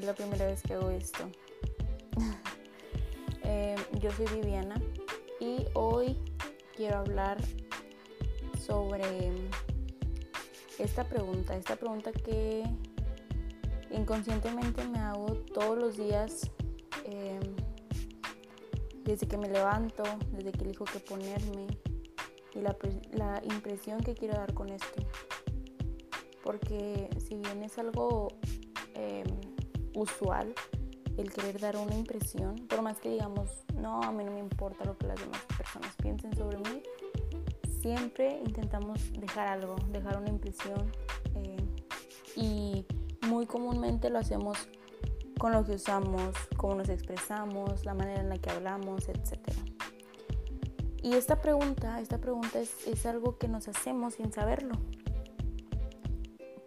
es la primera vez que hago esto. Eh, yo soy Viviana y hoy quiero hablar sobre esta pregunta, esta pregunta que inconscientemente me hago todos los días em, desde que me levanto, desde que elijo qué ponerme y la, la impresión que quiero dar con esto. Porque si bien es algo Em, usual el querer dar una impresión, por más que digamos, no, a mí no me importa lo que las demás personas piensen sobre mí, siempre intentamos dejar algo, dejar una impresión em, y muy comúnmente lo hacemos con lo que usamos, cómo nos expresamos, la manera en la que hablamos, etc. Y esta pregunta, esta pregunta es, es algo que nos hacemos sin saberlo.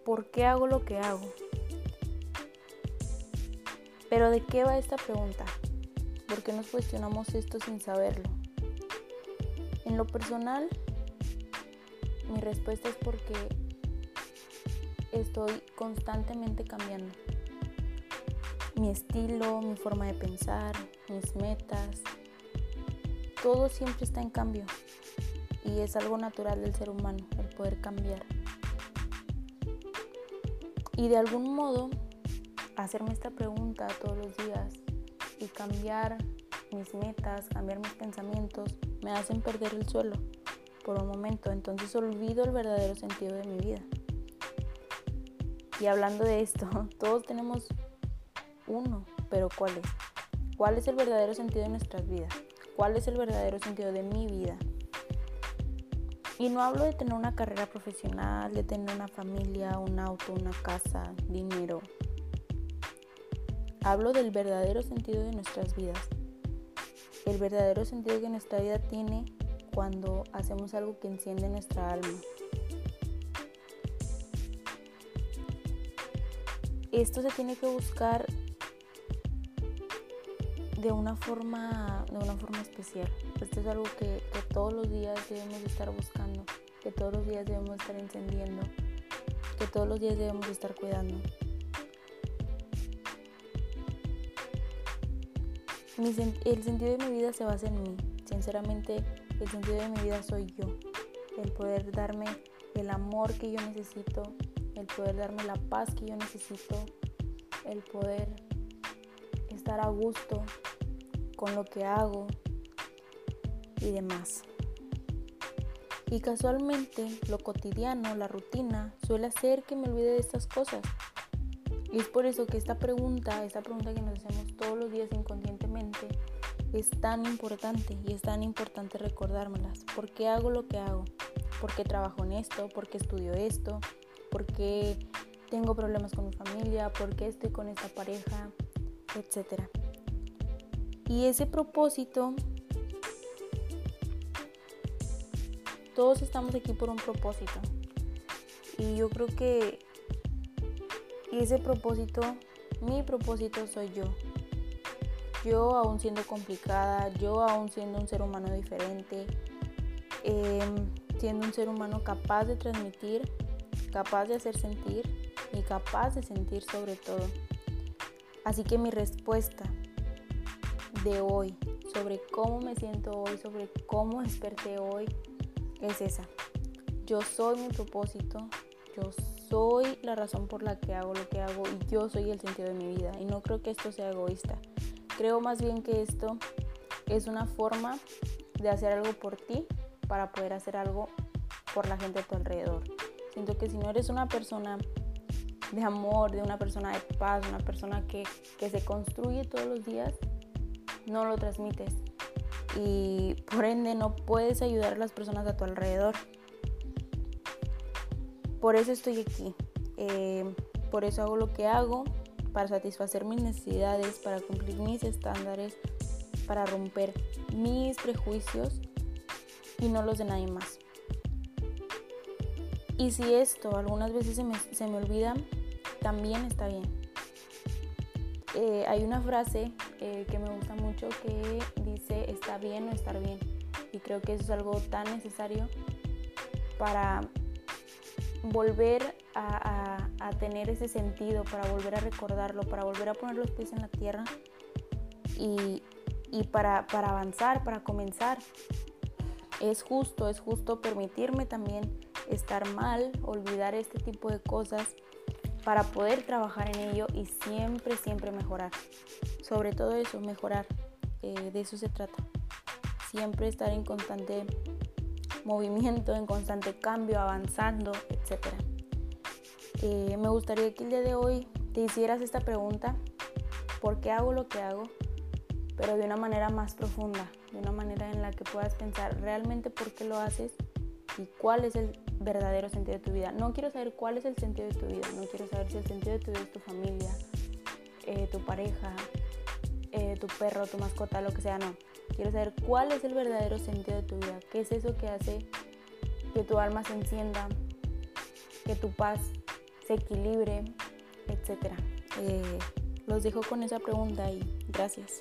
¿Por qué hago lo que hago? Pero ¿de qué va esta pregunta? ¿Por qué nos cuestionamos esto sin saberlo? En lo personal, mi respuesta es porque estoy constantemente cambiando. Mi estilo, mi forma de pensar, mis metas, todo siempre está en cambio. Y es algo natural del ser humano, el poder cambiar. Y de algún modo hacerme esta pregunta todos los días y cambiar mis metas, cambiar mis pensamientos, me hacen perder el suelo por un momento. Entonces olvido el verdadero sentido de mi vida. Y hablando de esto, todos tenemos uno, pero ¿cuál es? ¿Cuál es el verdadero sentido de nuestras vidas? ¿Cuál es el verdadero sentido de mi vida? Y no hablo de tener una carrera profesional, de tener una familia, un auto, una casa, dinero, Hablo del verdadero sentido de nuestras vidas. El verdadero sentido que nuestra vida tiene cuando hacemos algo que enciende nuestra alma. Esto se tiene que buscar de una forma, de una forma especial. Esto es algo que, que todos los días debemos estar buscando, que todos los días debemos estar encendiendo, que todos los días debemos estar cuidando. El sentido de mi vida se basa en mí. Sinceramente, el sentido de mi vida soy yo. El poder darme el amor que yo necesito, el poder darme la paz que yo necesito, el poder estar a gusto con lo que hago y demás. Y casualmente lo cotidiano, la rutina, suele hacer que me olvide de estas cosas. Y es por eso que esta pregunta, esta pregunta que nos hacemos todos los días inconscientemente, es tan importante y es tan importante recordármelas. ¿Por qué hago lo que hago? ¿Por qué trabajo en esto? ¿Por qué estudio esto? ¿Por qué tengo problemas con mi familia? ¿Por qué estoy con esta pareja? Etcétera. Y ese propósito, todos estamos aquí por un propósito. Y yo creo que y ese propósito, mi propósito soy yo. Yo aún siendo complicada, yo aún siendo un ser humano diferente, em, siendo un ser humano capaz de transmitir, capaz de hacer sentir y capaz de sentir sobre todo. Así que mi respuesta de hoy sobre cómo me siento hoy, sobre cómo desperté hoy, es esa. Yo soy mi propósito, yo soy la razón por la que hago lo que hago y yo soy el sentido de mi vida. Y no creo que esto sea egoísta. Creo más bien que esto es una forma de hacer algo por ti para poder hacer algo por la gente a tu alrededor. Siento que si no eres una persona de amor, de una persona de paz, una persona que, que se construye todos los días, no lo transmites. Y por ende no puedes ayudar a las personas a tu alrededor. Por eso estoy aquí. Eh, por eso hago lo que hago, para satisfacer mis necesidades, para cumplir mis estándares, para romper mis prejuicios y no los de nadie más. Y si esto algunas veces se me, se olvida, también está bien. Eh, hay una frase eh, que me gusta mucho que dice está bien o estar bien. Y creo que eso es algo tan necesario para volver a, tener ese sentido, para volver a recordarlo, para volver a poner los pies en la tierra y, para, avanzar, para comenzar. Es justo, es justo permitirme también estar mal, olvidar este tipo de cosas para poder trabajar en ello y siempre, siempre mejorar. Sobre todo eso, mejorar. Eh, de eso se trata. Siempre estar en constante movimiento, en constante cambio, avanzando, etc. Eh, me gustaría que el día de hoy te hicieras esta pregunta, ¿por qué hago lo que hago? Pero de una manera más profunda, de una manera en la que puedas pensar realmente por qué lo haces y cuál es el verdadero sentido de tu vida. No quiero saber cuál es el sentido de tu vida, no quiero saber si el sentido de tu vida es tu familia, eh, tu pareja, eh, tu perro, tu mascota, lo que sea, no. Quiero saber cuál es el verdadero sentido de tu vida, qué es eso que hace que tu alma se encienda, que tu paz se equilibre, etc. Eh, los dejo con esa pregunta y gracias.